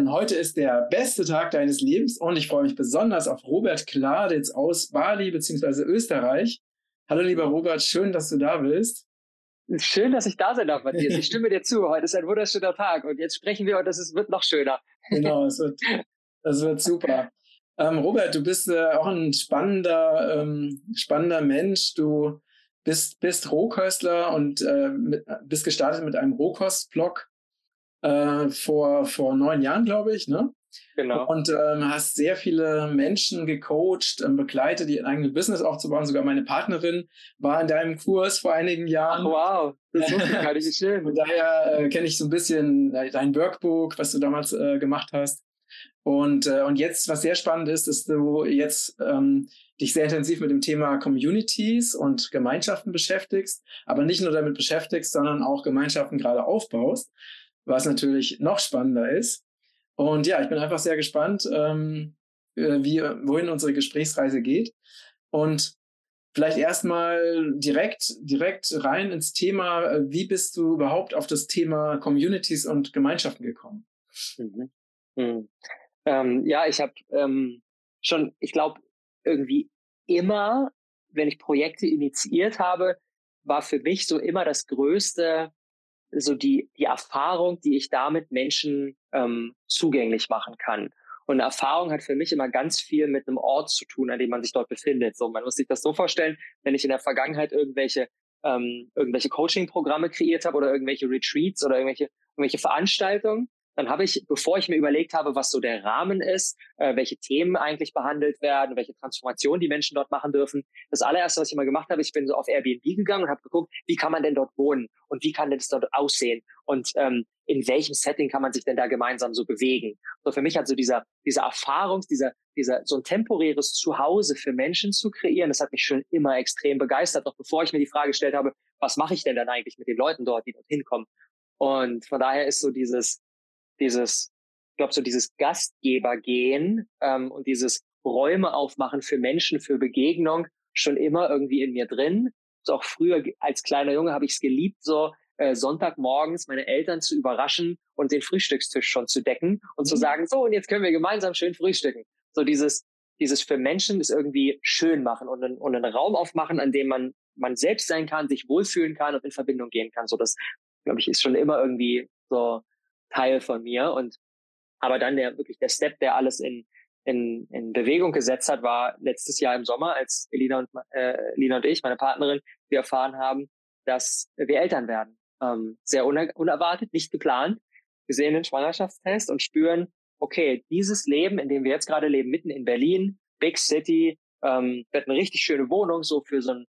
Lieben, heute ist der beste Tag deines Lebens und ich freue mich besonders auf Robert Kladitz aus Bali bzw. Österreich. Hallo lieber Robert, schön, dass du da bist. Schön, dass ich da sein darf, Matthias. Ich stimme dir zu. Heute ist ein wunderschöner Tag und jetzt sprechen wir und ist, wird noch schöner. Genau, es wird, das wird super. Ähm, Robert, du bist äh, auch ein spannender, ähm, spannender Mensch. Du bist, bist Rohköstler und äh, mit, bist gestartet mit einem Rohkost-Blog äh, vor, vor neun Jahren, glaube ich, ne? Genau. Und ähm, hast sehr viele Menschen gecoacht, ähm, begleitet, die ein eigenes Business aufzubauen. Sogar meine Partnerin war in deinem Kurs vor einigen Jahren. Ach, wow, das ist gar nicht schön. Von daher äh, kenne ich so ein bisschen dein Workbook, was du damals äh, gemacht hast. Und, äh, und jetzt, was sehr spannend ist, ist du jetzt ähm, dich sehr intensiv mit dem Thema Communities und Gemeinschaften beschäftigst, aber nicht nur damit beschäftigst, sondern auch Gemeinschaften gerade aufbaust was natürlich noch spannender ist. Und ja, ich bin einfach sehr gespannt, ähm, äh, wie, wohin unsere Gesprächsreise geht. Und vielleicht erstmal direkt, direkt rein ins Thema, wie bist du überhaupt auf das Thema Communities und Gemeinschaften gekommen? Mhm. Mhm. Ähm, ja, ich habe ähm, schon, ich glaube, irgendwie immer, wenn ich Projekte initiiert habe, war für mich so immer das größte so die, die Erfahrung, die ich damit Menschen ähm, zugänglich machen kann. Und eine Erfahrung hat für mich immer ganz viel mit einem Ort zu tun, an dem man sich dort befindet. So, man muss sich das so vorstellen, wenn ich in der Vergangenheit irgendwelche ähm, irgendwelche Coaching-Programme kreiert habe oder irgendwelche Retreats oder irgendwelche irgendwelche Veranstaltungen, dann habe ich, bevor ich mir überlegt habe, was so der Rahmen ist, äh, welche Themen eigentlich behandelt werden, welche Transformation die Menschen dort machen dürfen, das allererste, was ich mal gemacht habe, ich bin so auf Airbnb gegangen und habe geguckt, wie kann man denn dort wohnen und wie kann denn das dort aussehen und ähm, in welchem Setting kann man sich denn da gemeinsam so bewegen. So für mich hat so dieser, dieser Erfahrung, dieser, dieser, so ein temporäres Zuhause für Menschen zu kreieren, das hat mich schon immer extrem begeistert, noch bevor ich mir die Frage gestellt habe, was mache ich denn dann eigentlich mit den Leuten dort, die dort hinkommen. Und von daher ist so dieses, dieses, ich glaube, so dieses Gastgebergehen ähm, und dieses Räume aufmachen für Menschen, für Begegnung schon immer irgendwie in mir drin. So auch früher als kleiner Junge habe ich es geliebt, so äh, Sonntagmorgens meine Eltern zu überraschen und den Frühstückstisch schon zu decken und mhm. zu sagen, so und jetzt können wir gemeinsam schön frühstücken. So dieses, dieses für Menschen ist irgendwie schön machen und, einen, und einen Raum aufmachen, an dem man man selbst sein kann, sich wohlfühlen kann und in Verbindung gehen kann. So das, glaube ich, ist schon immer irgendwie so Teil von mir. Und aber dann der wirklich der Step, der alles in, in, in Bewegung gesetzt hat, war letztes Jahr im Sommer, als Elina und, äh, Elina und ich, meine Partnerin, wir erfahren haben, dass wir Eltern werden. Ähm, sehr uner unerwartet, nicht geplant. Wir sehen den Schwangerschaftstest und spüren, okay, dieses Leben, in dem wir jetzt gerade leben, mitten in Berlin, Big City, ähm, wird eine richtig schöne Wohnung, so für so ein so ein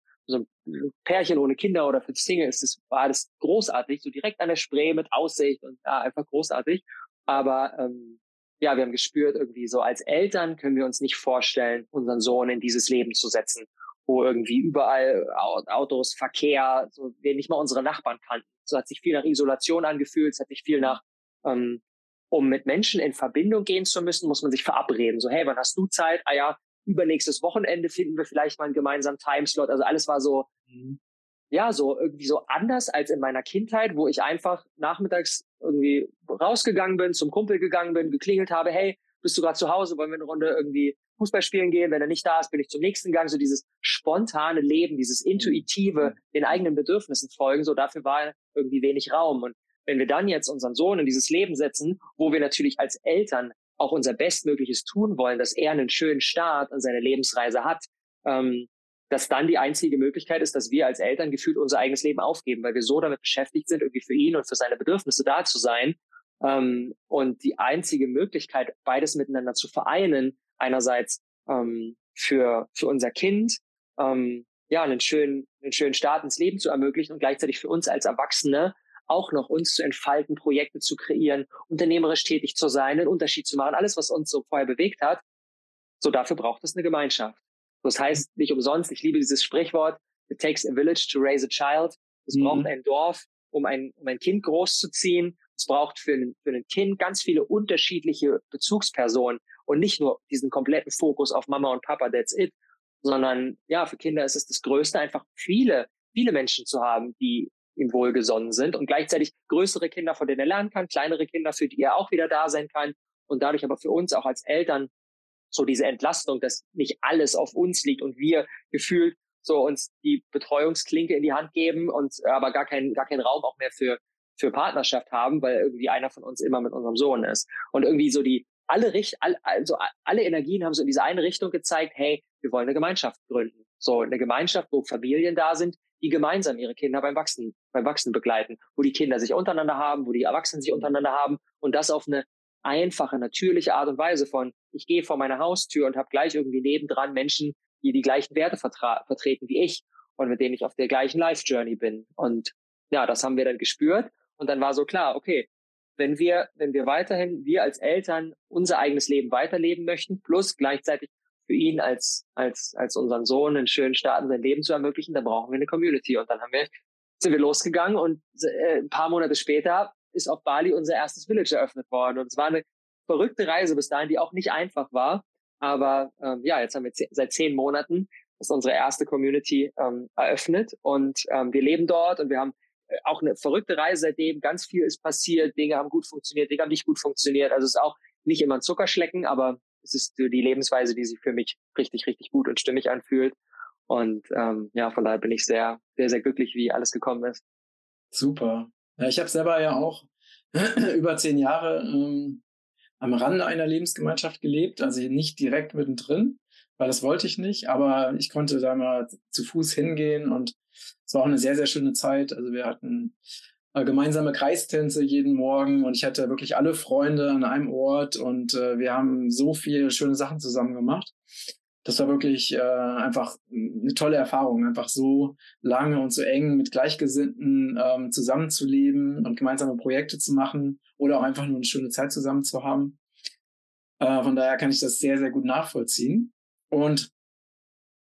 Pärchen ohne Kinder oder für Single ist es, war das großartig, so direkt an der Spree mit Aussicht und ja, einfach großartig. Aber ähm, ja, wir haben gespürt, irgendwie so als Eltern können wir uns nicht vorstellen, unseren Sohn in dieses Leben zu setzen, wo irgendwie überall Autos, Verkehr, so wir nicht mal unsere Nachbarn kannten. So hat sich viel nach Isolation angefühlt, es hat sich viel nach, ähm, um mit Menschen in Verbindung gehen zu müssen, muss man sich verabreden. So, hey, wann hast du Zeit? Ah ja, übernächstes Wochenende finden wir vielleicht mal einen gemeinsamen Timeslot. Also alles war so, mhm. ja, so irgendwie so anders als in meiner Kindheit, wo ich einfach nachmittags irgendwie rausgegangen bin, zum Kumpel gegangen bin, geklingelt habe, hey, bist du gerade zu Hause, wollen wir eine Runde irgendwie Fußball spielen gehen? Wenn er nicht da ist, bin ich zum nächsten Gang. So dieses spontane Leben, dieses intuitive, mhm. den eigenen Bedürfnissen folgen, so dafür war irgendwie wenig Raum. Und wenn wir dann jetzt unseren Sohn in dieses Leben setzen, wo wir natürlich als Eltern auch unser Bestmögliches tun wollen, dass er einen schönen Start an seine Lebensreise hat, ähm, dass dann die einzige Möglichkeit ist, dass wir als Eltern gefühlt unser eigenes Leben aufgeben, weil wir so damit beschäftigt sind, irgendwie für ihn und für seine Bedürfnisse da zu sein. Ähm, und die einzige Möglichkeit, beides miteinander zu vereinen, einerseits ähm, für, für unser Kind, ähm, ja, einen schönen, einen schönen Start ins Leben zu ermöglichen und gleichzeitig für uns als Erwachsene auch noch uns zu entfalten, Projekte zu kreieren, unternehmerisch tätig zu sein, einen Unterschied zu machen, alles, was uns so vorher bewegt hat. So dafür braucht es eine Gemeinschaft. Das heißt nicht umsonst, ich liebe dieses Sprichwort, it takes a village to raise a child. Es mhm. braucht ein Dorf, um ein, um ein Kind großzuziehen. Es braucht für ein, für ein Kind ganz viele unterschiedliche Bezugspersonen und nicht nur diesen kompletten Fokus auf Mama und Papa, that's it, sondern ja, für Kinder ist es das Größte, einfach viele, viele Menschen zu haben, die ihm wohlgesonnen sind und gleichzeitig größere Kinder, von denen er lernen kann, kleinere Kinder, für die er auch wieder da sein kann und dadurch aber für uns auch als Eltern so diese Entlastung, dass nicht alles auf uns liegt und wir gefühlt so uns die Betreuungsklinke in die Hand geben und aber gar keinen gar keinen Raum auch mehr für für Partnerschaft haben, weil irgendwie einer von uns immer mit unserem Sohn ist. Und irgendwie so die alle Richt also alle Energien haben so in diese eine Richtung gezeigt, hey, wir wollen eine Gemeinschaft gründen. So eine Gemeinschaft, wo Familien da sind, die gemeinsam ihre Kinder beim Wachsen, beim Wachsen begleiten, wo die Kinder sich untereinander haben, wo die Erwachsenen sich untereinander haben und das auf eine einfache, natürliche Art und Weise von, ich gehe vor meine Haustür und habe gleich irgendwie nebendran Menschen, die die gleichen Werte vertreten wie ich und mit denen ich auf der gleichen Life-Journey bin. Und ja, das haben wir dann gespürt und dann war so klar, okay, wenn wir, wenn wir weiterhin, wir als Eltern unser eigenes Leben weiterleben möchten, plus gleichzeitig für ihn als, als, als unseren Sohn einen schönen Start in sein Leben zu ermöglichen, dann brauchen wir eine Community. Und dann haben wir, sind wir losgegangen und äh, ein paar Monate später ist auf Bali unser erstes Village eröffnet worden. Und es war eine verrückte Reise bis dahin, die auch nicht einfach war. Aber ähm, ja, jetzt haben wir seit zehn Monaten ist unsere erste Community ähm, eröffnet und ähm, wir leben dort und wir haben auch eine verrückte Reise seitdem. Ganz viel ist passiert, Dinge haben gut funktioniert, Dinge haben nicht gut funktioniert. Also es ist auch nicht immer ein Zuckerschlecken, aber es ist die Lebensweise, die sich für mich richtig, richtig gut und stimmig anfühlt. Und ähm, ja, von daher bin ich sehr, sehr, sehr glücklich, wie alles gekommen ist. Super. Ja, ich habe selber ja auch über zehn Jahre ähm, am Rande einer Lebensgemeinschaft gelebt, also nicht direkt mittendrin, weil das wollte ich nicht, aber ich konnte da mal zu Fuß hingehen und es war auch eine sehr, sehr schöne Zeit. Also wir hatten äh, gemeinsame Kreistänze jeden Morgen und ich hatte wirklich alle Freunde an einem Ort und äh, wir haben so viele schöne Sachen zusammen gemacht das war wirklich äh, einfach eine tolle Erfahrung, einfach so lange und so eng mit Gleichgesinnten ähm, zusammenzuleben und gemeinsame Projekte zu machen oder auch einfach nur eine schöne Zeit zusammen zu haben. Äh, von daher kann ich das sehr, sehr gut nachvollziehen. Und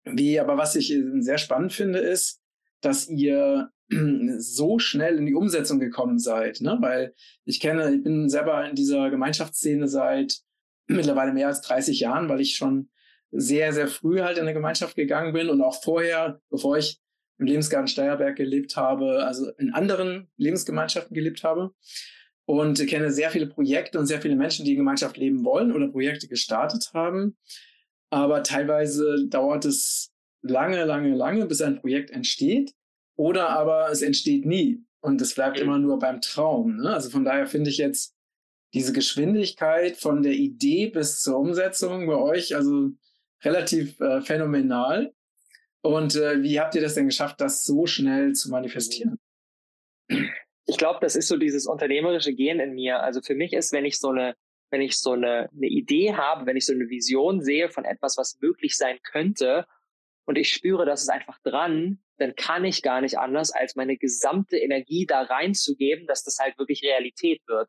wie, aber was ich sehr spannend finde, ist, dass ihr so schnell in die Umsetzung gekommen seid, ne? Weil ich kenne, ich bin selber in dieser Gemeinschaftsszene seit mittlerweile mehr als 30 Jahren, weil ich schon sehr, sehr früh halt in eine Gemeinschaft gegangen bin und auch vorher, bevor ich im Lebensgarten Steierberg gelebt habe, also in anderen Lebensgemeinschaften gelebt habe und kenne sehr viele Projekte und sehr viele Menschen, die in Gemeinschaft leben wollen oder Projekte gestartet haben. Aber teilweise dauert es lange, lange, lange, bis ein Projekt entsteht oder aber es entsteht nie und es bleibt immer nur beim Traum. Ne? Also von daher finde ich jetzt diese Geschwindigkeit von der Idee bis zur Umsetzung bei euch, also relativ äh, phänomenal. Und äh, wie habt ihr das denn geschafft, das so schnell zu manifestieren? Ich glaube, das ist so dieses unternehmerische Gehen in mir. Also für mich ist, wenn ich so eine, wenn ich so eine, eine Idee habe, wenn ich so eine Vision sehe von etwas, was möglich sein könnte, und ich spüre, das ist einfach dran, dann kann ich gar nicht anders, als meine gesamte Energie da reinzugeben, dass das halt wirklich Realität wird.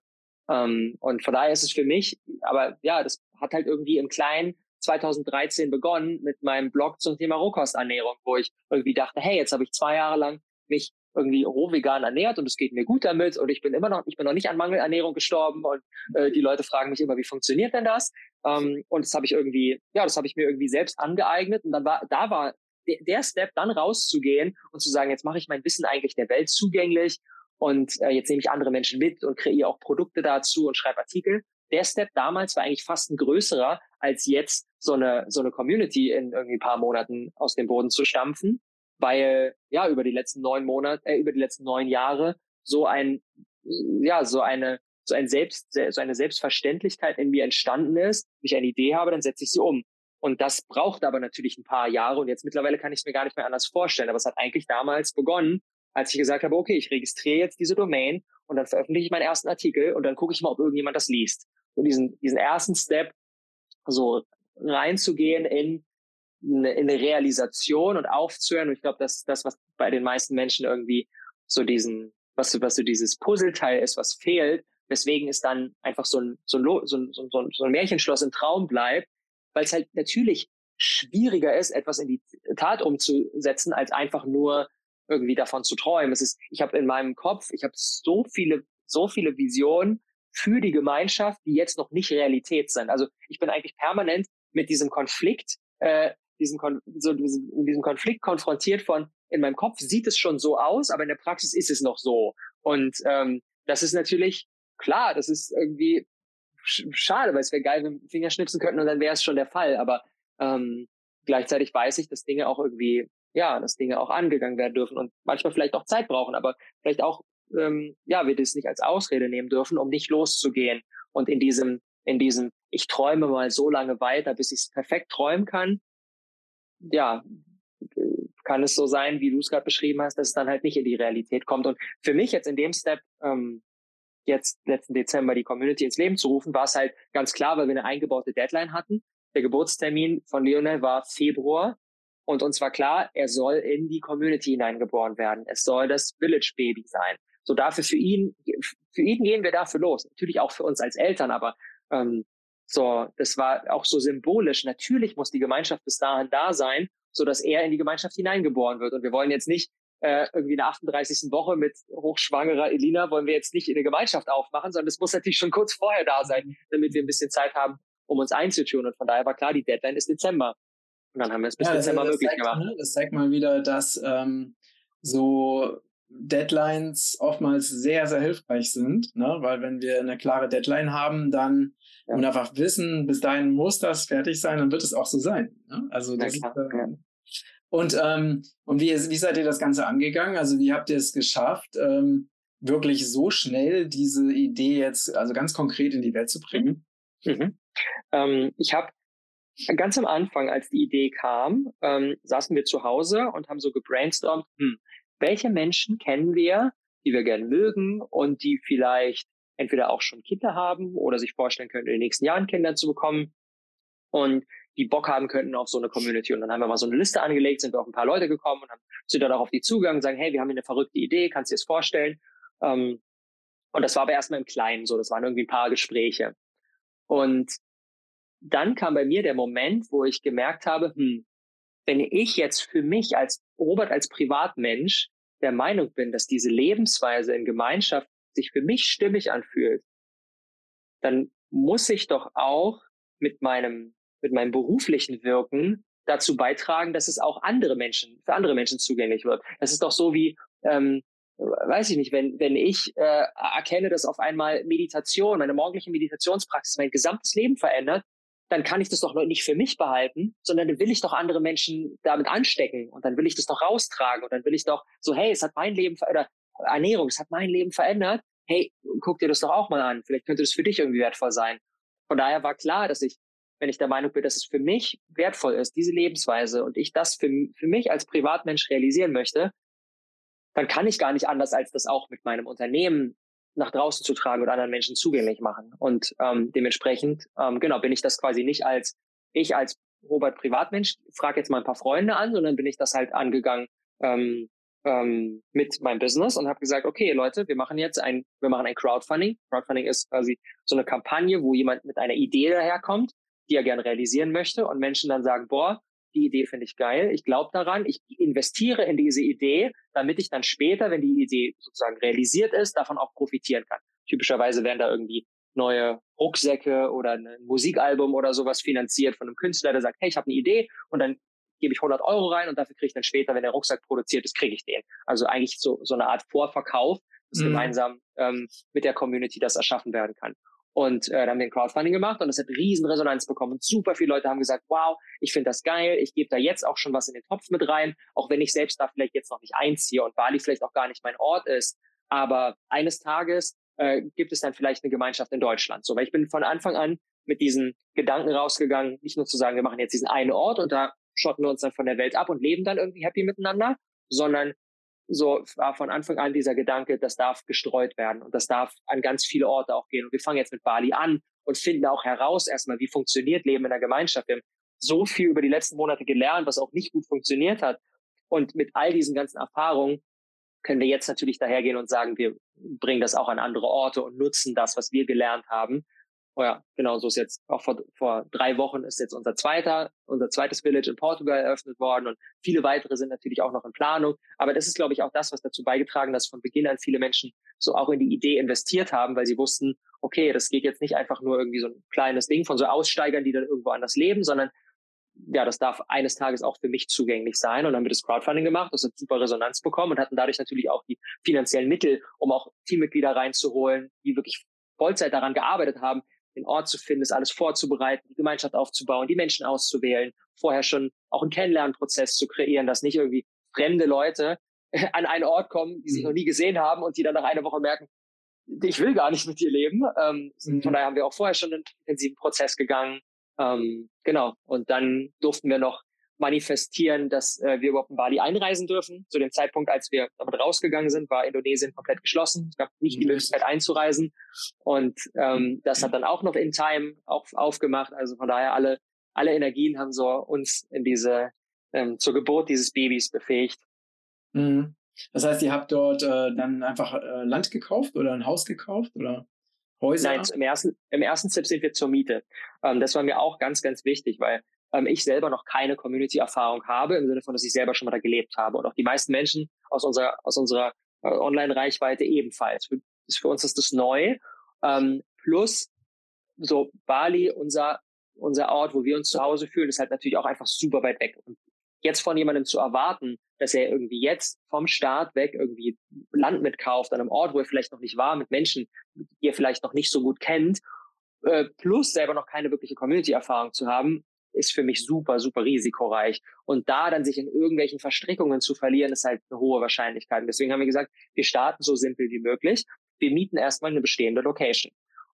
Ähm, und von daher ist es für mich, aber ja, das hat halt irgendwie im Kleinen 2013 begonnen mit meinem Blog zum Thema Rohkosternährung, wo ich irgendwie dachte, hey, jetzt habe ich zwei Jahre lang mich irgendwie rohvegan ernährt und es geht mir gut damit und ich bin immer noch, ich bin noch nicht an Mangelernährung gestorben und äh, die Leute fragen mich immer, wie funktioniert denn das? Ähm, und das habe ich irgendwie, ja, das habe ich mir irgendwie selbst angeeignet und dann war, da war der, der Step, dann rauszugehen und zu sagen, jetzt mache ich mein Wissen eigentlich der Welt zugänglich und äh, jetzt nehme ich andere Menschen mit und kreiere auch Produkte dazu und schreibe Artikel. Der Step damals war eigentlich fast ein größerer, als jetzt so eine, so eine Community in irgendwie ein paar Monaten aus dem Boden zu stampfen, weil ja über die letzten neun Monate, äh, über die letzten neun Jahre so ein, ja, so eine, so ein Selbst, so eine Selbstverständlichkeit in mir entstanden ist. Wenn ich eine Idee habe, dann setze ich sie um. Und das braucht aber natürlich ein paar Jahre und jetzt mittlerweile kann ich es mir gar nicht mehr anders vorstellen. Aber es hat eigentlich damals begonnen, als ich gesagt habe, okay, ich registriere jetzt diese Domain und dann veröffentliche ich meinen ersten Artikel und dann gucke ich mal, ob irgendjemand das liest. Und diesen, diesen ersten Step so reinzugehen in eine, in eine Realisation und aufzuhören. Und ich glaube, dass das, was bei den meisten Menschen irgendwie so diesen, was, was so dieses Puzzleteil ist, was fehlt, weswegen es dann einfach so ein, so ein, so ein, so ein, so ein Märchenschloss im Traum bleibt, weil es halt natürlich schwieriger ist, etwas in die Tat umzusetzen, als einfach nur irgendwie davon zu träumen. Es ist, ich habe in meinem Kopf, ich habe so viele, so viele Visionen, für die Gemeinschaft, die jetzt noch nicht Realität sind. Also ich bin eigentlich permanent mit diesem Konflikt, äh, diesen Kon so diesem, diesem Konflikt konfrontiert von, in meinem Kopf sieht es schon so aus, aber in der Praxis ist es noch so. Und ähm, das ist natürlich klar, das ist irgendwie schade, weil es wäre geil, wenn wir Finger schnipsen könnten und dann wäre es schon der Fall. Aber ähm, gleichzeitig weiß ich, dass Dinge auch irgendwie, ja, dass Dinge auch angegangen werden dürfen und manchmal vielleicht auch Zeit brauchen, aber vielleicht auch, ähm, ja, wir das nicht als Ausrede nehmen dürfen, um nicht loszugehen und in diesem, in diesem, ich träume mal so lange weiter, bis ich es perfekt träumen kann. Ja, kann es so sein, wie du es gerade beschrieben hast, dass es dann halt nicht in die Realität kommt. Und für mich jetzt in dem Step, ähm, jetzt letzten Dezember die Community ins Leben zu rufen, war es halt ganz klar, weil wir eine eingebaute Deadline hatten. Der Geburtstermin von Lionel war Februar und uns war klar, er soll in die Community hineingeboren werden. Es soll das Village Baby sein. So dafür für ihn, für ihn gehen wir dafür los. Natürlich auch für uns als Eltern, aber ähm, so, das war auch so symbolisch. Natürlich muss die Gemeinschaft bis dahin da sein, so dass er in die Gemeinschaft hineingeboren wird. Und wir wollen jetzt nicht äh, irgendwie in der 38. Woche mit hochschwangerer Elina wollen wir jetzt nicht in eine Gemeinschaft aufmachen, sondern es muss natürlich schon kurz vorher da sein, damit wir ein bisschen Zeit haben, um uns einzutun. Und von daher war klar, die Deadline ist Dezember. Und dann haben wir es bis ja, Dezember möglich zeigt, gemacht. Ne, das zeigt mal wieder, dass ähm, so Deadlines oftmals sehr, sehr hilfreich sind, ne? weil wenn wir eine klare Deadline haben, dann ja. und einfach wissen, bis dahin muss das fertig sein, dann wird es auch so sein. Ne? Also das ja, ist, äh, und, ähm, und wie, wie seid ihr das Ganze angegangen? Also wie habt ihr es geschafft, ähm, wirklich so schnell diese Idee jetzt, also ganz konkret in die Welt zu bringen? Mhm. mhm. Ähm, ich habe ganz am Anfang, als die Idee kam, ähm, saßen wir zu Hause und haben so gebrainstormt, hm, welche Menschen kennen wir, die wir gerne mögen und die vielleicht entweder auch schon Kinder haben oder sich vorstellen können, in den nächsten Jahren Kinder zu bekommen. Und die Bock haben könnten auf so eine Community. Und dann haben wir mal so eine Liste angelegt, sind wir auf ein paar Leute gekommen und haben, sind dann auch auf die zugegangen und sagen, hey, wir haben hier eine verrückte Idee, kannst du dir das vorstellen? Ähm, und das war aber erstmal im Kleinen so, das waren irgendwie ein paar Gespräche. Und dann kam bei mir der Moment, wo ich gemerkt habe, hm, wenn ich jetzt für mich als Robert als Privatmensch der Meinung bin, dass diese Lebensweise in Gemeinschaft sich für mich stimmig anfühlt, dann muss ich doch auch mit meinem mit meinem beruflichen Wirken dazu beitragen, dass es auch andere Menschen, für andere Menschen zugänglich wird. Das ist doch so wie, ähm, weiß ich nicht, wenn, wenn ich äh, erkenne, dass auf einmal Meditation, meine morgendliche Meditationspraxis mein gesamtes Leben verändert, dann kann ich das doch nicht für mich behalten, sondern dann will ich doch andere Menschen damit anstecken und dann will ich das doch raustragen und dann will ich doch so, hey, es hat mein Leben verändert, Ernährung, es hat mein Leben verändert, hey, guck dir das doch auch mal an, vielleicht könnte das für dich irgendwie wertvoll sein. Von daher war klar, dass ich wenn ich der Meinung bin, dass es für mich wertvoll ist, diese Lebensweise und ich das für, für mich als Privatmensch realisieren möchte, dann kann ich gar nicht anders, als das auch mit meinem Unternehmen nach draußen zu tragen oder anderen Menschen zugänglich machen. Und ähm, dementsprechend, ähm, genau, bin ich das quasi nicht als ich als Robert Privatmensch, frage jetzt mal ein paar Freunde an, sondern bin ich das halt angegangen ähm, ähm, mit meinem Business und habe gesagt, okay, Leute, wir machen jetzt ein, wir machen ein Crowdfunding. Crowdfunding ist quasi so eine Kampagne, wo jemand mit einer Idee daherkommt die er gerne realisieren möchte und Menschen dann sagen, boah, die Idee finde ich geil, ich glaube daran, ich investiere in diese Idee, damit ich dann später, wenn die Idee sozusagen realisiert ist, davon auch profitieren kann. Typischerweise werden da irgendwie neue Rucksäcke oder ein Musikalbum oder sowas finanziert von einem Künstler, der sagt, hey, ich habe eine Idee und dann gebe ich 100 Euro rein und dafür kriege ich dann später, wenn der Rucksack produziert ist, kriege ich den. Also eigentlich so, so eine Art Vorverkauf, dass mhm. gemeinsam ähm, mit der Community das erschaffen werden kann. Und äh, dann haben wir ein Crowdfunding gemacht und das hat riesen Resonanz bekommen. Und super viele Leute haben gesagt, wow, ich finde das geil, ich gebe da jetzt auch schon was in den Topf mit rein, auch wenn ich selbst da vielleicht jetzt noch nicht einziehe und Bali vielleicht auch gar nicht mein Ort ist. Aber eines Tages äh, gibt es dann vielleicht eine Gemeinschaft in Deutschland. So, weil ich bin von Anfang an mit diesen Gedanken rausgegangen, nicht nur zu sagen, wir machen jetzt diesen einen Ort und da schotten wir uns dann von der Welt ab und leben dann irgendwie happy miteinander, sondern so war von Anfang an dieser Gedanke, das darf gestreut werden und das darf an ganz viele Orte auch gehen. Und wir fangen jetzt mit Bali an und finden auch heraus erstmal, wie funktioniert Leben in der Gemeinschaft. Wir haben so viel über die letzten Monate gelernt, was auch nicht gut funktioniert hat. Und mit all diesen ganzen Erfahrungen können wir jetzt natürlich dahergehen und sagen, wir bringen das auch an andere Orte und nutzen das, was wir gelernt haben. Oh ja, genau, so ist jetzt auch vor, vor drei Wochen ist jetzt unser zweiter, unser zweites Village in Portugal eröffnet worden und viele weitere sind natürlich auch noch in Planung. Aber das ist, glaube ich, auch das, was dazu beigetragen, dass von Beginn an viele Menschen so auch in die Idee investiert haben, weil sie wussten, okay, das geht jetzt nicht einfach nur irgendwie so ein kleines Ding von so Aussteigern, die dann irgendwo anders leben, sondern ja, das darf eines Tages auch für mich zugänglich sein. Und dann haben wir das Crowdfunding gemacht, das hat super Resonanz bekommen und hatten dadurch natürlich auch die finanziellen Mittel, um auch Teammitglieder reinzuholen, die wirklich Vollzeit daran gearbeitet haben, den Ort zu finden, das alles vorzubereiten, die Gemeinschaft aufzubauen, die Menschen auszuwählen, vorher schon auch einen Kennenlernprozess zu kreieren, dass nicht irgendwie fremde Leute an einen Ort kommen, die sich mhm. noch nie gesehen haben und die dann nach einer Woche merken, ich will gar nicht mit dir leben. Ähm, mhm. Von daher haben wir auch vorher schon einen intensiven Prozess gegangen. Ähm, genau. Und dann durften wir noch manifestieren, dass äh, wir überhaupt in Bali einreisen dürfen. Zu dem Zeitpunkt, als wir damit rausgegangen sind, war Indonesien komplett geschlossen. Es gab nicht die mhm. Möglichkeit einzureisen. Und ähm, das hat dann auch noch in Time auch aufgemacht. Also von daher alle, alle Energien haben so uns in diese, ähm, zur Geburt dieses Babys befähigt. Mhm. Das heißt, ihr habt dort äh, dann einfach äh, Land gekauft oder ein Haus gekauft oder Häuser? Nein, im ersten, im ersten Step sind wir zur Miete. Ähm, das war mir auch ganz, ganz wichtig, weil ähm, ich selber noch keine Community-Erfahrung habe, im Sinne von, dass ich selber schon mal da gelebt habe. Und auch die meisten Menschen aus unserer, aus unserer äh, Online-Reichweite ebenfalls. Für, für uns ist das neu. Ähm, plus, so Bali, unser, unser Ort, wo wir uns zu Hause fühlen, ist halt natürlich auch einfach super weit weg. Und jetzt von jemandem zu erwarten, dass er irgendwie jetzt vom Start weg irgendwie Land mitkauft, an einem Ort, wo er vielleicht noch nicht war, mit Menschen, die er vielleicht noch nicht so gut kennt, äh, plus selber noch keine wirkliche Community-Erfahrung zu haben, ist für mich super, super risikoreich. Und da dann sich in irgendwelchen Verstrickungen zu verlieren, ist halt eine hohe Wahrscheinlichkeit. Und deswegen haben wir gesagt, wir starten so simpel wie möglich. Wir mieten erstmal eine bestehende Location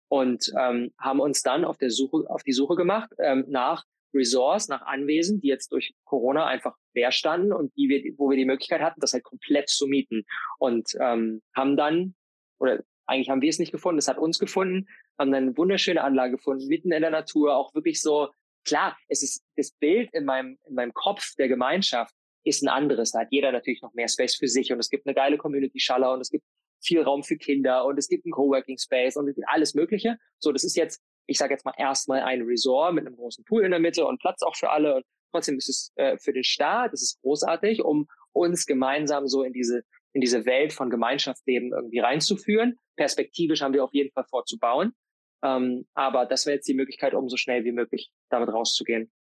und ähm, haben uns dann auf der Suche, auf die Suche gemacht ähm, nach Resorts, nach Anwesen, die jetzt durch Corona einfach leer standen und die wir, wo wir die Möglichkeit hatten, das halt komplett zu mieten. Und ähm, haben dann, oder eigentlich haben wir es nicht gefunden, es hat uns gefunden, haben dann eine wunderschöne Anlage gefunden, mitten in der Natur, auch wirklich so, klar, es ist das Bild in meinem, in meinem Kopf der Gemeinschaft ist ein anderes. Da hat jeder natürlich noch mehr Space für sich und es gibt eine geile Community-Schaller und es gibt viel Raum für Kinder und es gibt einen Coworking Space und alles Mögliche. So, das ist jetzt ich sage jetzt mal erstmal ein Resort mit einem großen Pool in der Mitte und Platz auch für alle. Und trotzdem ist es äh, für den Staat, das ist großartig, um uns gemeinsam so in diese in diese Welt von Gemeinschaftsleben irgendwie reinzuführen. Perspektivisch haben wir auf jeden Fall vorzubauen. Ähm, aber das wäre jetzt die Möglichkeit, um so schnell wie möglich damit rauszugehen.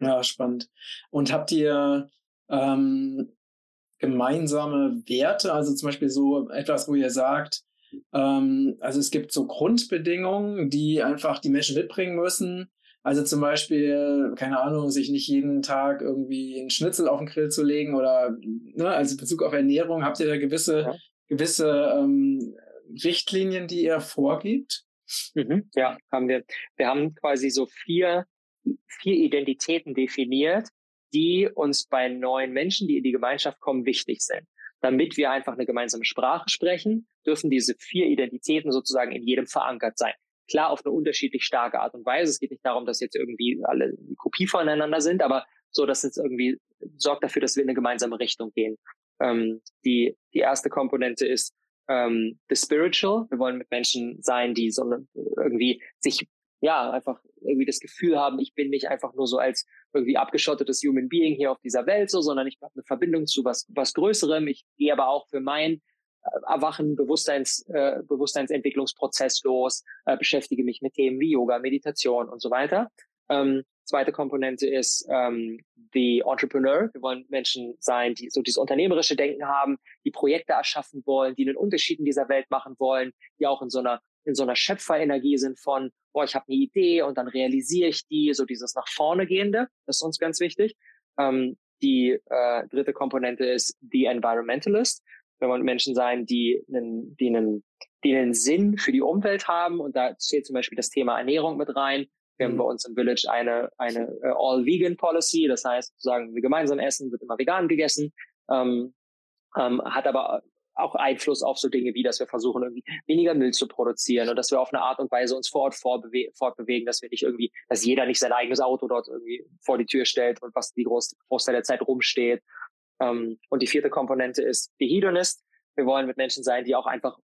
Ja, spannend. Und habt ihr ähm, gemeinsame Werte, also zum Beispiel so etwas, wo ihr sagt, ähm, also es gibt so Grundbedingungen, die einfach die Menschen mitbringen müssen. Also zum Beispiel, keine Ahnung, sich nicht jeden Tag irgendwie einen Schnitzel auf den Grill zu legen oder ne, also in Bezug auf Ernährung, habt ihr da gewisse, ja. gewisse ähm, Richtlinien, die ihr vorgibt? Mhm, ja, haben wir. Wir haben quasi so vier, vier Identitäten definiert, die uns bei neuen Menschen, die in die Gemeinschaft kommen, wichtig sind damit wir einfach eine gemeinsame Sprache sprechen, dürfen diese vier Identitäten sozusagen in jedem verankert sein. Klar, auf eine unterschiedlich starke Art und Weise. Es geht nicht darum, dass jetzt irgendwie alle Kopie voneinander sind, aber so, dass es irgendwie sorgt dafür, dass wir in eine gemeinsame Richtung gehen. Ähm, die, die erste Komponente ist ähm, the spiritual. Wir wollen mit Menschen sein, die so irgendwie sich ja, einfach irgendwie das Gefühl haben, ich bin nicht einfach nur so als irgendwie abgeschottetes Human Being hier auf dieser Welt so, sondern ich habe eine Verbindung zu was, was Größerem. Ich gehe aber auch für mein äh, Erwachen, Bewusstseins, äh, Bewusstseinsentwicklungsprozess los, äh, beschäftige mich mit Themen wie Yoga, Meditation und so weiter. Ähm, zweite Komponente ist ähm, the Entrepreneur. Wir wollen Menschen sein, die so dieses unternehmerische Denken haben, die Projekte erschaffen wollen, die einen Unterschied in dieser Welt machen wollen, die auch in so einer in so einer Schöpferenergie sind von, boah, ich habe eine Idee und dann realisiere ich die, so dieses nach vorne gehende, das ist uns ganz wichtig. Ähm, die äh, dritte Komponente ist the Environmentalist. Wir wollen Menschen sein, die einen, die einen, die einen Sinn für die Umwelt haben und da zählt zum Beispiel das Thema Ernährung mit rein. Wir haben bei uns im Village eine, eine uh, All-Vegan-Policy, das heißt, sozusagen, wir gemeinsam essen, wird immer vegan gegessen, ähm, ähm, hat aber auch Einfluss auf so Dinge wie, dass wir versuchen, irgendwie weniger Müll zu produzieren und dass wir auf eine Art und Weise uns vor Ort vorbewe fortbewegen, dass wir nicht irgendwie, dass jeder nicht sein eigenes Auto dort irgendwie vor die Tür stellt und was die Groß Großteil der Zeit rumsteht. Ähm, und die vierte Komponente ist die Hedonist. Wir wollen mit Menschen sein, die auch einfach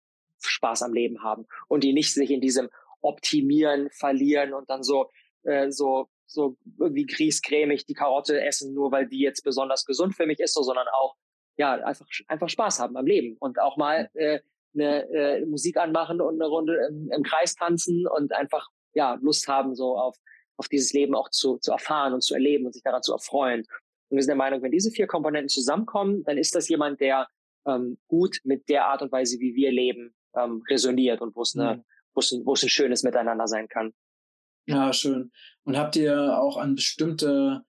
Spaß am Leben haben und die nicht sich in diesem Optimieren verlieren und dann so, äh, so so irgendwie griesgrämig die Karotte essen, nur weil die jetzt besonders gesund für mich ist, so, sondern auch ja, einfach, einfach Spaß haben am Leben und auch mal äh, eine äh, Musik anmachen und eine Runde im, im Kreis tanzen und einfach ja Lust haben so auf auf dieses Leben auch zu, zu erfahren und zu erleben und sich daran zu erfreuen. Und wir sind der Meinung, wenn diese vier Komponenten zusammenkommen, dann ist das jemand, der ähm, gut mit der Art und Weise, wie wir leben, ähm, resoniert und wo es eine. Wo es ein, ein schönes Miteinander sein kann. Ja, schön. Und habt ihr auch an bestimmte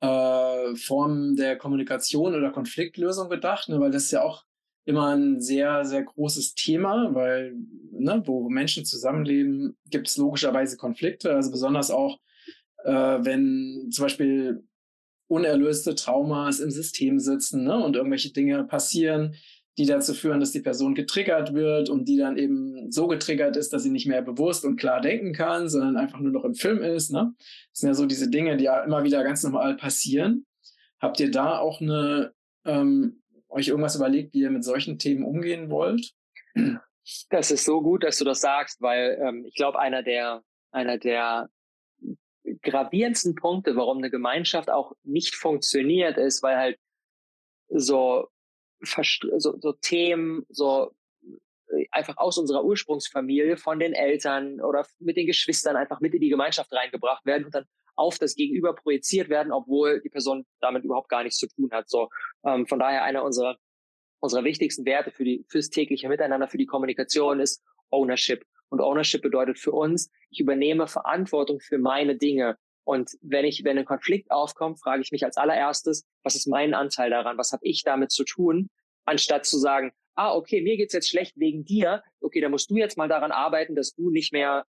äh, Formen der Kommunikation oder Konfliktlösung gedacht? Ne? Weil das ist ja auch immer ein sehr, sehr großes Thema, weil ne, wo Menschen zusammenleben, gibt es logischerweise Konflikte. Also besonders auch, äh, wenn zum Beispiel unerlöste Traumas im System sitzen ne, und irgendwelche Dinge passieren, die dazu führen, dass die Person getriggert wird und die dann eben so getriggert ist, dass sie nicht mehr bewusst und klar denken kann, sondern einfach nur noch im Film ist. Ne? Das sind ja so diese Dinge, die ja immer wieder ganz normal passieren. Habt ihr da auch eine, ähm, euch irgendwas überlegt, wie ihr mit solchen Themen umgehen wollt? Das ist so gut, dass du das sagst, weil ähm, ich glaube, einer der, einer der gravierendsten Punkte, warum eine Gemeinschaft auch nicht funktioniert, ist, weil halt so so, so Themen, so äh, einfach aus unserer Ursprungsfamilie von den Eltern oder mit den Geschwistern einfach mit in die Gemeinschaft reingebracht werden und dann auf das Gegenüber projiziert werden, obwohl die Person damit überhaupt gar nichts zu tun hat. So ähm, von daher einer unserer unserer wichtigsten Werte für die fürs tägliche Miteinander, für die Kommunikation ist Ownership. Und Ownership bedeutet für uns, ich übernehme Verantwortung für meine Dinge. Und wenn ich, wenn ein Konflikt aufkommt, frage ich mich als allererstes, was ist mein Anteil daran? Was habe ich damit zu tun? Anstatt zu sagen, ah, okay, mir geht's jetzt schlecht wegen dir. Okay, dann musst du jetzt mal daran arbeiten, dass du nicht mehr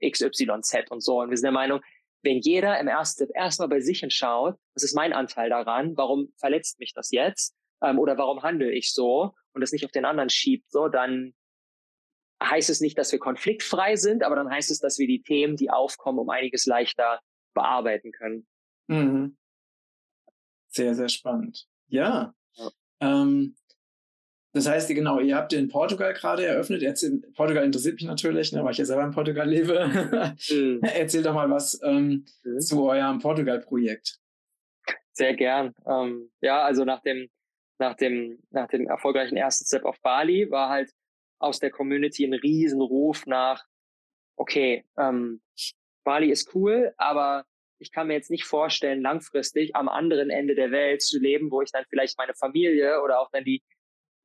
XYZ und so. Und wir sind der Meinung, wenn jeder im ersten erstmal bei sich hinschaut, was ist mein Anteil daran? Warum verletzt mich das jetzt? Ähm, oder warum handle ich so? Und das nicht auf den anderen schiebt, so, dann heißt es nicht, dass wir konfliktfrei sind, aber dann heißt es, dass wir die Themen, die aufkommen, um einiges leichter bearbeiten können. Mhm. Sehr, sehr spannend. Ja. ja. Ähm, das heißt, genau, ihr habt in Portugal gerade eröffnet. Erzähl, Portugal interessiert mich natürlich, ne, weil ich ja selber in Portugal lebe. mhm. Erzähl doch mal was ähm, mhm. zu eurem Portugal-Projekt. Sehr gern. Ähm, ja, also nach dem, nach dem, nach dem erfolgreichen ersten Step auf Bali war halt aus der Community ein Riesenruf nach, okay, ähm, Bali ist cool, aber ich kann mir jetzt nicht vorstellen, langfristig am anderen Ende der Welt zu leben, wo ich dann vielleicht meine Familie oder auch dann die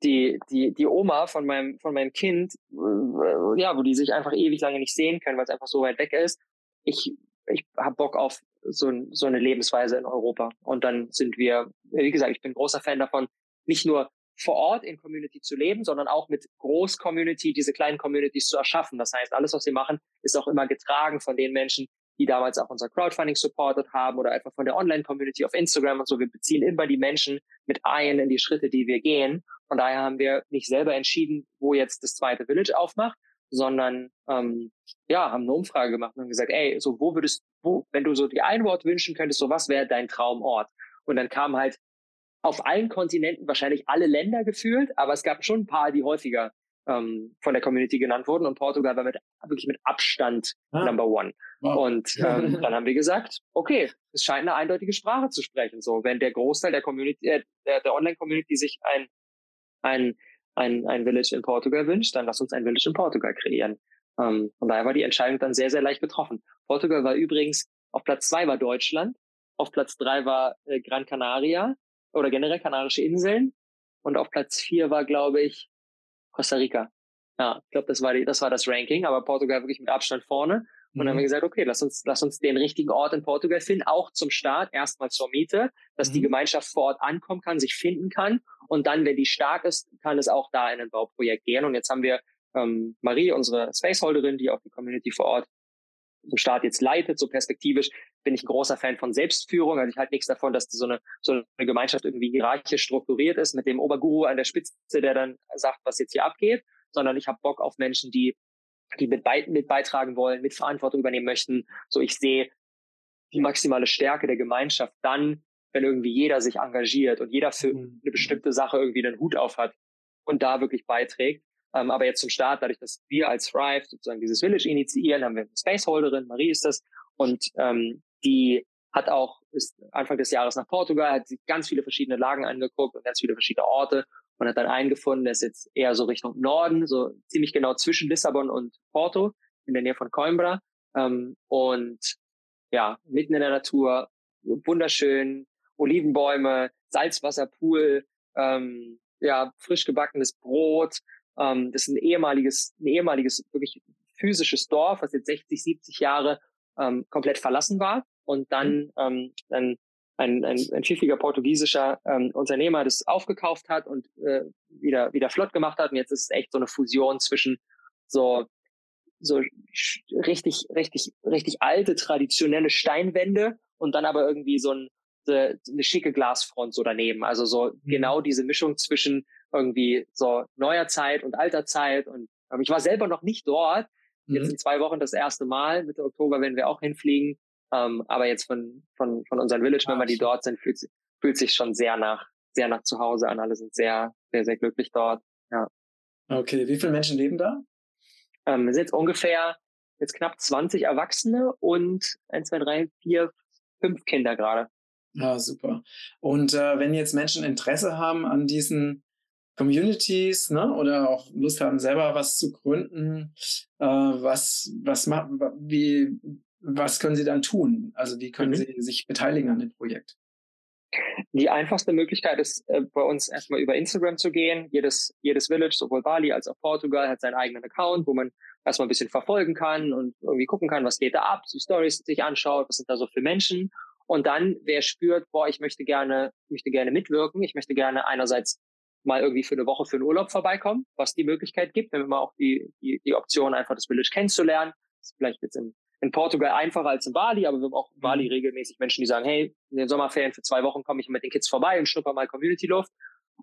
die die die Oma von meinem von meinem Kind, äh, ja, wo die sich einfach ewig lange nicht sehen können, weil es einfach so weit weg ist. Ich ich habe Bock auf so, so eine Lebensweise in Europa. Und dann sind wir, wie gesagt, ich bin großer Fan davon, nicht nur vor Ort in Community zu leben, sondern auch mit Groß-Community diese kleinen Communities zu erschaffen. Das heißt, alles, was wir machen, ist auch immer getragen von den Menschen, die damals auch unser Crowdfunding supportet haben oder einfach von der Online-Community auf Instagram und so. Wir beziehen immer die Menschen mit ein in die Schritte, die wir gehen. Von daher haben wir nicht selber entschieden, wo jetzt das zweite Village aufmacht, sondern ähm, ja, haben eine Umfrage gemacht und gesagt, ey, so wo würdest, wo, wenn du so die ein Wort wünschen könntest, so was wäre dein Traumort? Und dann kam halt auf allen Kontinenten wahrscheinlich alle Länder gefühlt, aber es gab schon ein paar, die häufiger ähm, von der Community genannt wurden und Portugal war mit, wirklich mit Abstand ah. Number One. Wow. Und ähm, dann haben wir gesagt, okay, es scheint eine eindeutige Sprache zu sprechen. So, wenn der Großteil der Community, äh, der, der Online-Community sich ein, ein, ein, ein Village in Portugal wünscht, dann lass uns ein Village in Portugal kreieren. Ähm, von daher war die Entscheidung dann sehr, sehr leicht getroffen. Portugal war übrigens, auf Platz zwei war Deutschland, auf Platz drei war äh, Gran Canaria oder generell Kanarische Inseln. Und auf Platz vier war, glaube ich, Costa Rica. Ja, ich glaube, das war die, das war das Ranking, aber Portugal wirklich mit Abstand vorne. Und mhm. dann haben wir mhm. gesagt, okay, lass uns, lass uns den richtigen Ort in Portugal finden, auch zum Start, erstmal zur Miete, dass mhm. die Gemeinschaft vor Ort ankommen kann, sich finden kann. Und dann, wenn die stark ist, kann es auch da in ein Bauprojekt gehen. Und jetzt haben wir ähm, Marie, unsere Spaceholderin, die auch die Community vor Ort zum Start jetzt leitet, so perspektivisch bin ich ein großer Fan von Selbstführung. Also ich halte nichts davon, dass so eine, so eine Gemeinschaft irgendwie hierarchisch strukturiert ist mit dem Oberguru an der Spitze, der dann sagt, was jetzt hier abgeht, sondern ich habe Bock auf Menschen, die die mit, bei, mit beitragen wollen, mit Verantwortung übernehmen möchten. So ich sehe die maximale Stärke der Gemeinschaft dann, wenn irgendwie jeder sich engagiert und jeder für mhm. eine bestimmte Sache irgendwie einen Hut auf hat und da wirklich beiträgt. Ähm, aber jetzt zum Start, dadurch, dass wir als Thrive sozusagen dieses Village initiieren, haben wir eine Spaceholderin, Marie ist das, und ähm, die hat auch ist Anfang des Jahres nach Portugal, hat sich ganz viele verschiedene Lagen angeguckt und ganz viele verschiedene Orte und hat dann einen gefunden, der ist jetzt eher so Richtung Norden, so ziemlich genau zwischen Lissabon und Porto, in der Nähe von Coimbra. Ähm, und ja, mitten in der Natur, wunderschön, Olivenbäume, Salzwasserpool, ähm, ja, frisch gebackenes Brot. Ähm, das ist ein ehemaliges, ein ehemaliges, wirklich physisches Dorf, was jetzt 60, 70 Jahre ähm, komplett verlassen war und dann, mhm. ähm, dann ein, ein, ein pfiffiger portugiesischer ähm, Unternehmer das aufgekauft hat und äh, wieder, wieder flott gemacht hat. Und jetzt ist es echt so eine Fusion zwischen so, so richtig, richtig, richtig alte, traditionelle Steinwände und dann aber irgendwie so ein, eine, eine schicke Glasfront so daneben. Also so mhm. genau diese Mischung zwischen irgendwie so neuer Zeit und alter Zeit. Und ähm, ich war selber noch nicht dort. Jetzt mhm. in zwei Wochen das erste Mal. Mitte Oktober werden wir auch hinfliegen. Ähm, aber jetzt von, von, von unseren Village-Membern, die dort sind, fühlt, fühlt sich schon sehr nach, sehr nach zu Hause an. Alle sind sehr, sehr, sehr glücklich dort. Ja. Okay, wie viele Menschen leben da? Ähm, wir sind jetzt ungefähr jetzt knapp 20 Erwachsene und 1, 2, 3, 4, 5 Kinder gerade. Ja, ah, super. Und äh, wenn jetzt Menschen Interesse haben an diesen Communities ne, oder auch Lust haben, selber was zu gründen, äh, was, was, wie, was können sie dann tun? Also wie können mhm. sie sich beteiligen an dem Projekt? Die einfachste Möglichkeit ist, äh, bei uns erstmal über Instagram zu gehen. Jedes, jedes Village, sowohl Bali als auch Portugal, hat seinen eigenen Account, wo man erstmal ein bisschen verfolgen kann und irgendwie gucken kann, was geht da ab, die Stories sich anschaut, was sind da so für Menschen. Und dann, wer spürt, boah, ich möchte gerne, möchte gerne mitwirken, ich möchte gerne einerseits mal irgendwie für eine Woche für einen Urlaub vorbeikommen, was die Möglichkeit gibt, wenn wir auch die, die, die Option, einfach das Village kennenzulernen. Das ist vielleicht jetzt in in Portugal einfacher als in Bali, aber wir haben auch in Bali mhm. regelmäßig Menschen, die sagen, hey, in den Sommerferien für zwei Wochen komme ich mit den Kids vorbei und schnupper mal Community-Luft.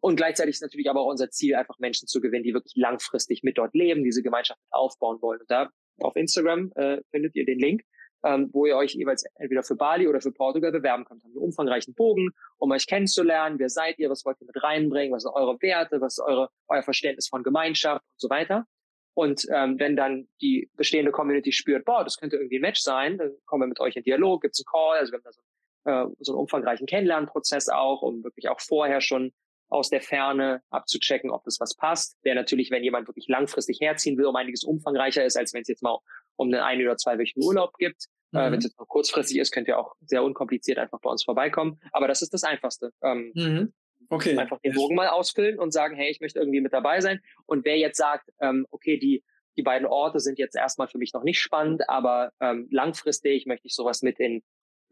Und gleichzeitig ist natürlich aber auch unser Ziel, einfach Menschen zu gewinnen, die wirklich langfristig mit dort leben, diese Gemeinschaft aufbauen wollen. Und da auf Instagram äh, findet ihr den Link, ähm, wo ihr euch jeweils entweder für Bali oder für Portugal bewerben könnt. Haben einen umfangreichen Bogen, um euch kennenzulernen. Wer seid ihr? Was wollt ihr mit reinbringen? Was sind eure Werte? Was ist eure, euer Verständnis von Gemeinschaft und so weiter? Und ähm, wenn dann die bestehende Community spürt, boah, das könnte irgendwie ein Match sein, dann kommen wir mit euch in Dialog, gibt's einen Call, also wir haben da so, äh, so einen umfangreichen Kennenlernprozess auch, um wirklich auch vorher schon aus der Ferne abzuchecken, ob das was passt. Der natürlich, wenn jemand wirklich langfristig herziehen will, um einiges umfangreicher ist, als wenn es jetzt mal um einen ein- oder zweiwöchigen Urlaub gibt. Äh, mhm. Äh, wenn es jetzt noch kurzfristig ist, könnt ihr auch sehr unkompliziert einfach bei uns vorbeikommen. Aber das ist das Einfachste. Ähm, mhm. Okay. Einfach den Bogen mal ausfüllen und sagen, hey, ich möchte irgendwie mit dabei sein. Und wer jetzt sagt, ähm, okay, die, die beiden Orte sind jetzt erstmal für mich noch nicht spannend, aber ähm, langfristig möchte ich sowas mit in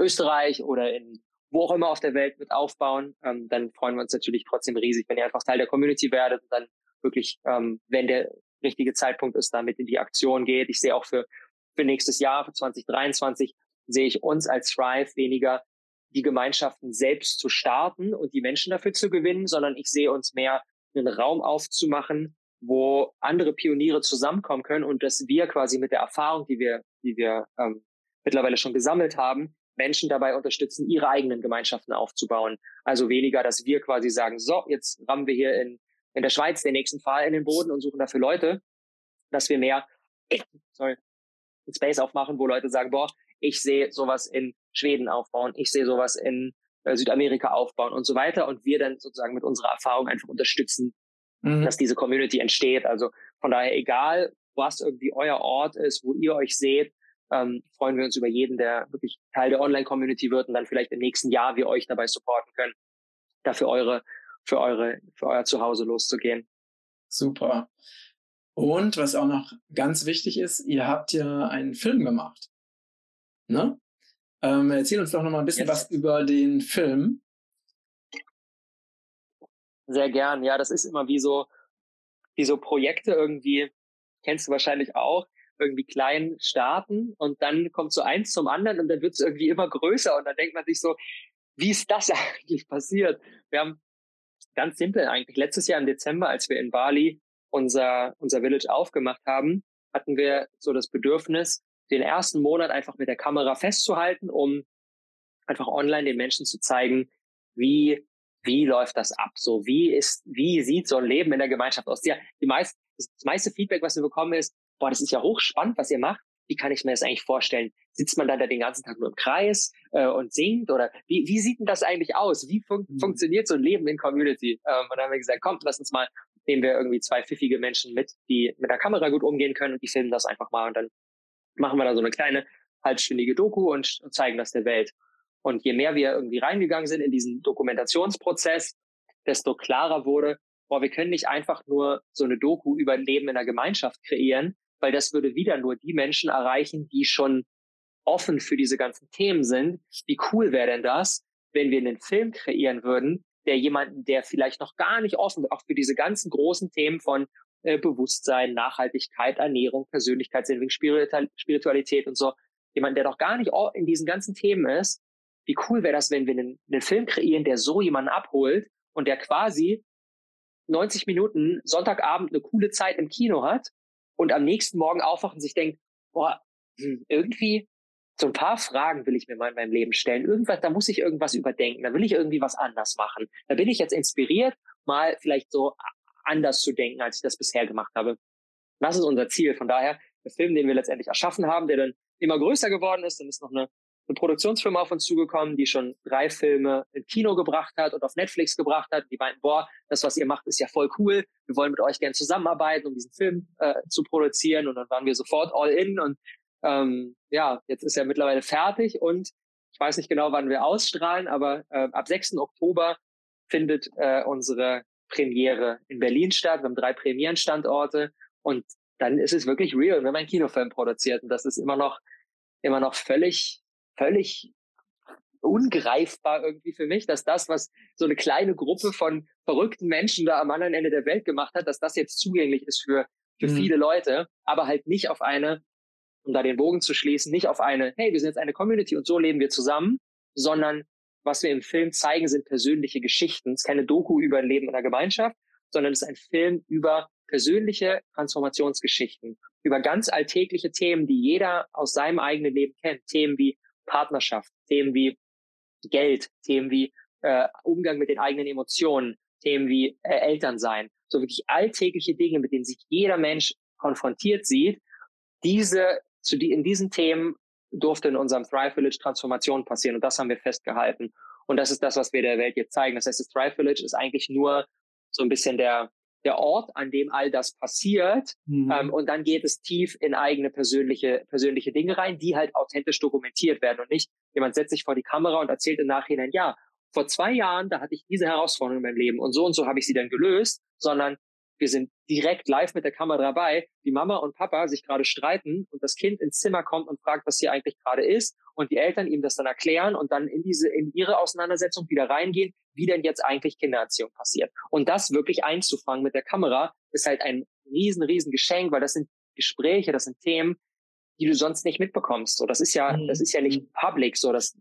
Österreich oder in wo auch immer auf der Welt mit aufbauen, ähm, dann freuen wir uns natürlich trotzdem riesig, wenn ihr einfach Teil der Community werdet und dann wirklich, ähm, wenn der richtige Zeitpunkt ist, damit in die Aktion geht. Ich sehe auch für, für nächstes Jahr, für 2023, sehe ich uns als Thrive weniger die Gemeinschaften selbst zu starten und die Menschen dafür zu gewinnen, sondern ich sehe uns mehr einen Raum aufzumachen, wo andere Pioniere zusammenkommen können und dass wir quasi mit der Erfahrung, die wir, die wir ähm, mittlerweile schon gesammelt haben, Menschen dabei unterstützen, ihre eigenen Gemeinschaften aufzubauen. Also weniger, dass wir quasi sagen, so, jetzt rammen wir hier in, in der Schweiz den nächsten Fall in den Boden und suchen dafür Leute, dass wir mehr, sorry, Space aufmachen, wo Leute sagen, boah, ich sehe sowas in Schweden aufbauen, ich sehe sowas in äh, Südamerika aufbauen und so weiter und wir dann sozusagen mit unserer Erfahrung einfach unterstützen, mhm. dass diese Community entsteht. Also von daher, egal was irgendwie euer Ort ist, wo ihr euch seht, ähm, freuen wir uns über jeden, der wirklich Teil der Online-Community wird und dann vielleicht im nächsten Jahr wir euch dabei supporten können, dafür eure, für eure, für euer Zuhause loszugehen. Super. Und was auch noch ganz wichtig ist, ihr habt ja einen Film gemacht. Ne? Ähm, erzähl uns doch noch mal ein bisschen Jetzt. was über den Film. Sehr gern. Ja, das ist immer wie so, wie so Projekte irgendwie, kennst du wahrscheinlich auch, irgendwie klein starten und dann kommt so eins zum anderen und dann wird es irgendwie immer größer und dann denkt man sich so, wie ist das eigentlich passiert? Wir haben ganz simpel eigentlich letztes Jahr im Dezember, als wir in Bali unser, unser Village aufgemacht haben, hatten wir so das Bedürfnis, den ersten Monat einfach mit der Kamera festzuhalten, um einfach online den Menschen zu zeigen, wie, wie läuft das ab? So, wie ist, wie sieht so ein Leben in der Gemeinschaft aus? Ja, die meist, das meiste Feedback, was wir bekommen, ist, boah, das ist ja hochspannend, was ihr macht. Wie kann ich mir das eigentlich vorstellen? Sitzt man dann da den ganzen Tag nur im Kreis äh, und singt? Oder wie, wie sieht denn das eigentlich aus? Wie fun mhm. funktioniert so ein Leben in Community? Ähm, und dann haben wir gesagt, komm, lass uns mal, nehmen wir irgendwie zwei pfiffige Menschen mit, die mit der Kamera gut umgehen können und die filmen das einfach mal und dann machen wir da so eine kleine halbstündige Doku und, und zeigen das der Welt. Und je mehr wir irgendwie reingegangen sind in diesen Dokumentationsprozess, desto klarer wurde, boah, wir können nicht einfach nur so eine Doku über Leben in der Gemeinschaft kreieren, weil das würde wieder nur die Menschen erreichen, die schon offen für diese ganzen Themen sind. Wie cool wäre denn das, wenn wir einen Film kreieren würden, der jemanden, der vielleicht noch gar nicht offen, auch für diese ganzen großen Themen von äh, Bewusstsein, Nachhaltigkeit, Ernährung, Persönlichkeitsentwicklung, Spiritualität und so, jemand, der noch gar nicht in diesen ganzen Themen ist, wie cool wäre das, wenn wir einen, einen Film kreieren, der so jemanden abholt und der quasi 90 Minuten Sonntagabend eine coole Zeit im Kino hat und am nächsten Morgen aufwacht und sich denkt, boah, hm, irgendwie so ein paar Fragen will ich mir mal in meinem Leben stellen. Irgendwas, da muss ich irgendwas überdenken. Da will ich irgendwie was anders machen. Da bin ich jetzt inspiriert, mal vielleicht so anders zu denken, als ich das bisher gemacht habe. Das ist unser Ziel. Von daher, der Film, den wir letztendlich erschaffen haben, der dann immer größer geworden ist, dann ist noch eine, eine Produktionsfirma auf uns zugekommen, die schon drei Filme im Kino gebracht hat und auf Netflix gebracht hat. Die meinten, boah, das, was ihr macht, ist ja voll cool. Wir wollen mit euch gern zusammenarbeiten, um diesen Film äh, zu produzieren. Und dann waren wir sofort all in und ähm, ja, jetzt ist er mittlerweile fertig und ich weiß nicht genau, wann wir ausstrahlen, aber äh, ab 6. Oktober findet äh, unsere Premiere in Berlin statt. Wir haben drei Premierenstandorte und dann ist es wirklich real, wenn man einen Kinofilm produziert. Und das ist immer noch, immer noch völlig, völlig ungreifbar irgendwie für mich, dass das, was so eine kleine Gruppe von verrückten Menschen da am anderen Ende der Welt gemacht hat, dass das jetzt zugänglich ist für, für mhm. viele Leute, aber halt nicht auf eine um da den Bogen zu schließen, nicht auf eine, hey, wir sind jetzt eine Community und so leben wir zusammen, sondern was wir im Film zeigen, sind persönliche Geschichten. Es ist keine Doku über ein Leben in der Gemeinschaft, sondern es ist ein Film über persönliche Transformationsgeschichten, über ganz alltägliche Themen, die jeder aus seinem eigenen Leben kennt. Themen wie Partnerschaft, Themen wie Geld, Themen wie äh, Umgang mit den eigenen Emotionen, Themen wie äh, Elternsein. So wirklich alltägliche Dinge, mit denen sich jeder Mensch konfrontiert sieht. Diese zu die, in diesen Themen durfte in unserem Thrive Village Transformation passieren und das haben wir festgehalten. Und das ist das, was wir der Welt jetzt zeigen. Das heißt, das Thrive Village ist eigentlich nur so ein bisschen der, der Ort, an dem all das passiert. Mhm. Ähm, und dann geht es tief in eigene persönliche, persönliche Dinge rein, die halt authentisch dokumentiert werden und nicht jemand setzt sich vor die Kamera und erzählt im Nachhinein, ja, vor zwei Jahren, da hatte ich diese Herausforderung in meinem Leben und so und so habe ich sie dann gelöst, sondern wir sind direkt live mit der Kamera dabei, wie Mama und Papa sich gerade streiten und das Kind ins Zimmer kommt und fragt, was hier eigentlich gerade ist und die Eltern ihm das dann erklären und dann in diese, in ihre Auseinandersetzung wieder reingehen, wie denn jetzt eigentlich Kindererziehung passiert. Und das wirklich einzufangen mit der Kamera ist halt ein riesen, riesen Geschenk, weil das sind Gespräche, das sind Themen, die du sonst nicht mitbekommst. So, das ist ja, mhm. das ist ja nicht public, so, das,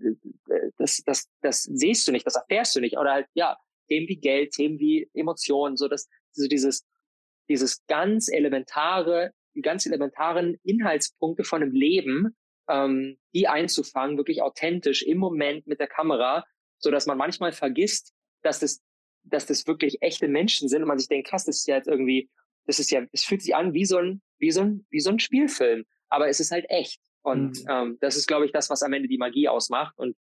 das, das, das siehst du nicht, das erfährst du nicht. Oder halt, ja, Themen wie Geld, Themen wie Emotionen, so das, so dieses, dieses ganz elementare, die ganz elementaren Inhaltspunkte von einem Leben, ähm, die einzufangen, wirklich authentisch im Moment mit der Kamera, so dass man manchmal vergisst, dass das, dass das wirklich echte Menschen sind und man sich denkt, krass, das ist ja jetzt irgendwie, das ist ja, es fühlt sich an wie so ein, wie so ein, wie so ein Spielfilm, aber es ist halt echt. Und mhm. ähm, das ist, glaube ich, das, was am Ende die Magie ausmacht. Und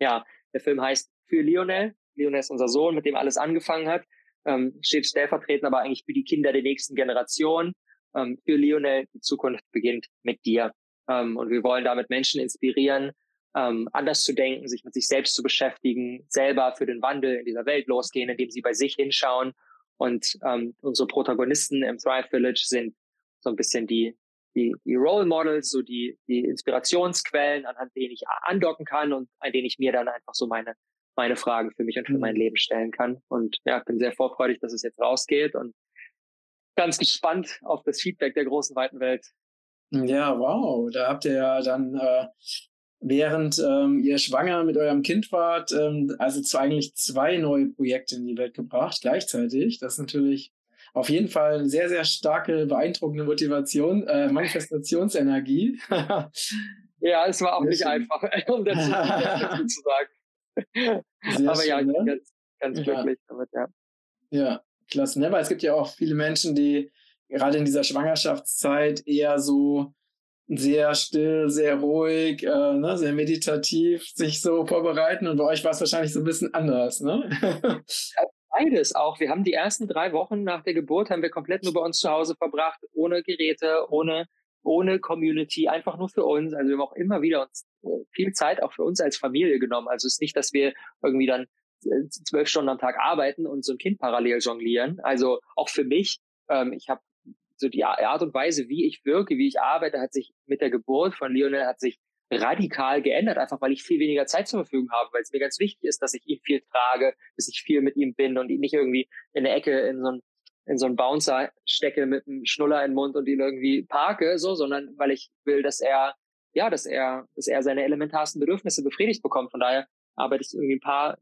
ja, der Film heißt Für Lionel. Lionel ist unser Sohn, mit dem alles angefangen hat ähm, steht stellvertretend aber eigentlich für die Kinder der nächsten Generation. Ähm, für Lionel, die Zukunft beginnt mit dir. Ähm, und wir wollen damit Menschen inspirieren, ähm, anders zu denken, sich mit sich selbst zu beschäftigen, selber für den Wandel in dieser Welt losgehen, indem sie bei sich hinschauen. Und ähm, unsere Protagonisten im Thrive Village sind so ein bisschen die, die, die Role Models, so die, die Inspirationsquellen, anhand denen ich andocken kann und an denen ich mir dann einfach so meine meine Fragen für mich und für mein mhm. Leben stellen kann. Und ja, bin sehr vorfreudig, dass es jetzt rausgeht und ganz gespannt auf das Feedback der großen weiten Welt. Ja, wow. Da habt ihr ja dann, äh, während ähm, ihr schwanger mit eurem Kind wart, ähm, also eigentlich zwei neue Projekte in die Welt gebracht, gleichzeitig. Das ist natürlich auf jeden Fall eine sehr, sehr starke, beeindruckende Motivation, äh, Manifestationsenergie. ja, es war auch sehr nicht schön. einfach, um dazu, dazu zu sagen. Aber ja, ne? ganz, ganz ja. glücklich damit, ja. Ja, klasse. Ne? Weil es gibt ja auch viele Menschen, die gerade in dieser Schwangerschaftszeit eher so sehr still, sehr ruhig, äh, ne, sehr meditativ sich so vorbereiten. Und bei euch war es wahrscheinlich so ein bisschen anders, ne? Beides auch. Wir haben die ersten drei Wochen nach der Geburt haben wir komplett nur bei uns zu Hause verbracht, ohne Geräte, ohne ohne Community, einfach nur für uns. Also wir haben auch immer wieder uns äh, viel Zeit auch für uns als Familie genommen. Also es ist nicht, dass wir irgendwie dann äh, zwölf Stunden am Tag arbeiten und so ein Kind parallel jonglieren. Also auch für mich, ähm, ich habe so die Art und Weise, wie ich wirke, wie ich arbeite, hat sich mit der Geburt von Lionel hat sich radikal geändert, einfach weil ich viel weniger Zeit zur Verfügung habe, weil es mir ganz wichtig ist, dass ich ihn viel trage, dass ich viel mit ihm bin und ihn nicht irgendwie in der Ecke in so ein in so einen Bouncer stecke mit einem Schnuller im Mund und ihn irgendwie parke, so, sondern weil ich will, dass er, ja, dass er, dass er seine elementarsten Bedürfnisse befriedigt bekommt. Von daher arbeite ich irgendwie ein paar,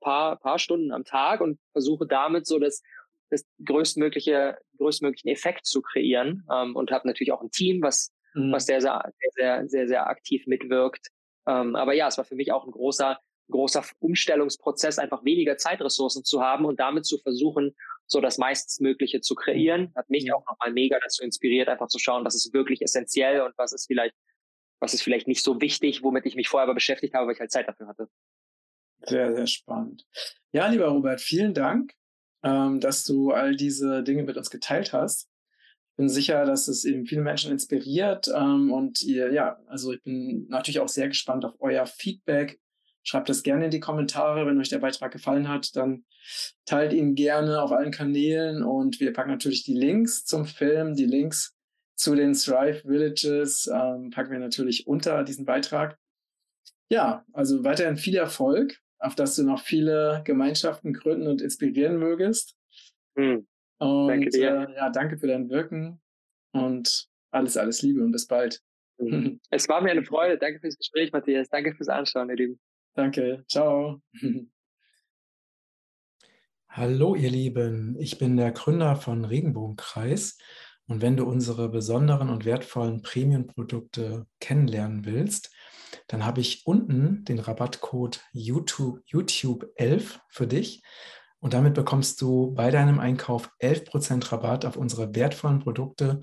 paar, paar Stunden am Tag und versuche damit so das, das größtmögliche, größtmöglichen Effekt zu kreieren ähm, und habe natürlich auch ein Team, was, mhm. was sehr, sehr, sehr, sehr, sehr aktiv mitwirkt. Ähm, aber ja, es war für mich auch ein großer, großer Umstellungsprozess, einfach weniger Zeitressourcen zu haben und damit zu versuchen, so das meistmögliche zu kreieren. Hat mich auch nochmal mega dazu inspiriert, einfach zu schauen, was ist wirklich essentiell und was ist vielleicht, was ist vielleicht nicht so wichtig, womit ich mich vorher aber beschäftigt habe, weil ich halt Zeit dafür hatte. Sehr, sehr spannend. Ja, lieber Robert, vielen Dank, ähm, dass du all diese Dinge mit uns geteilt hast. Ich bin sicher, dass es eben viele Menschen inspiriert ähm, und ihr, ja, also ich bin natürlich auch sehr gespannt auf euer Feedback Schreibt das gerne in die Kommentare, wenn euch der Beitrag gefallen hat. Dann teilt ihn gerne auf allen Kanälen und wir packen natürlich die Links zum Film, die Links zu den Thrive Villages ähm, packen wir natürlich unter diesen Beitrag. Ja, also weiterhin viel Erfolg, auf dass du noch viele Gemeinschaften gründen und inspirieren mögest. Mhm. Und danke dir. Äh, ja, danke für dein Wirken und alles, alles Liebe und bis bald. Mhm. Es war mir eine Freude. Danke fürs Gespräch, Matthias. Danke fürs Anschauen, ihr Lieben. Danke, ciao. Hallo ihr Lieben, ich bin der Gründer von Regenbogenkreis. Und wenn du unsere besonderen und wertvollen Premium-Produkte kennenlernen willst, dann habe ich unten den Rabattcode YouTube, YouTube 11 für dich. Und damit bekommst du bei deinem Einkauf 11% Rabatt auf unsere wertvollen Produkte.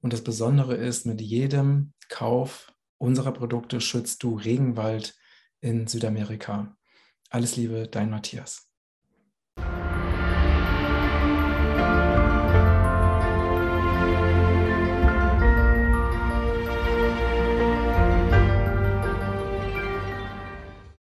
Und das Besondere ist, mit jedem Kauf unserer Produkte schützt du Regenwald in Südamerika. Alles Liebe, dein Matthias.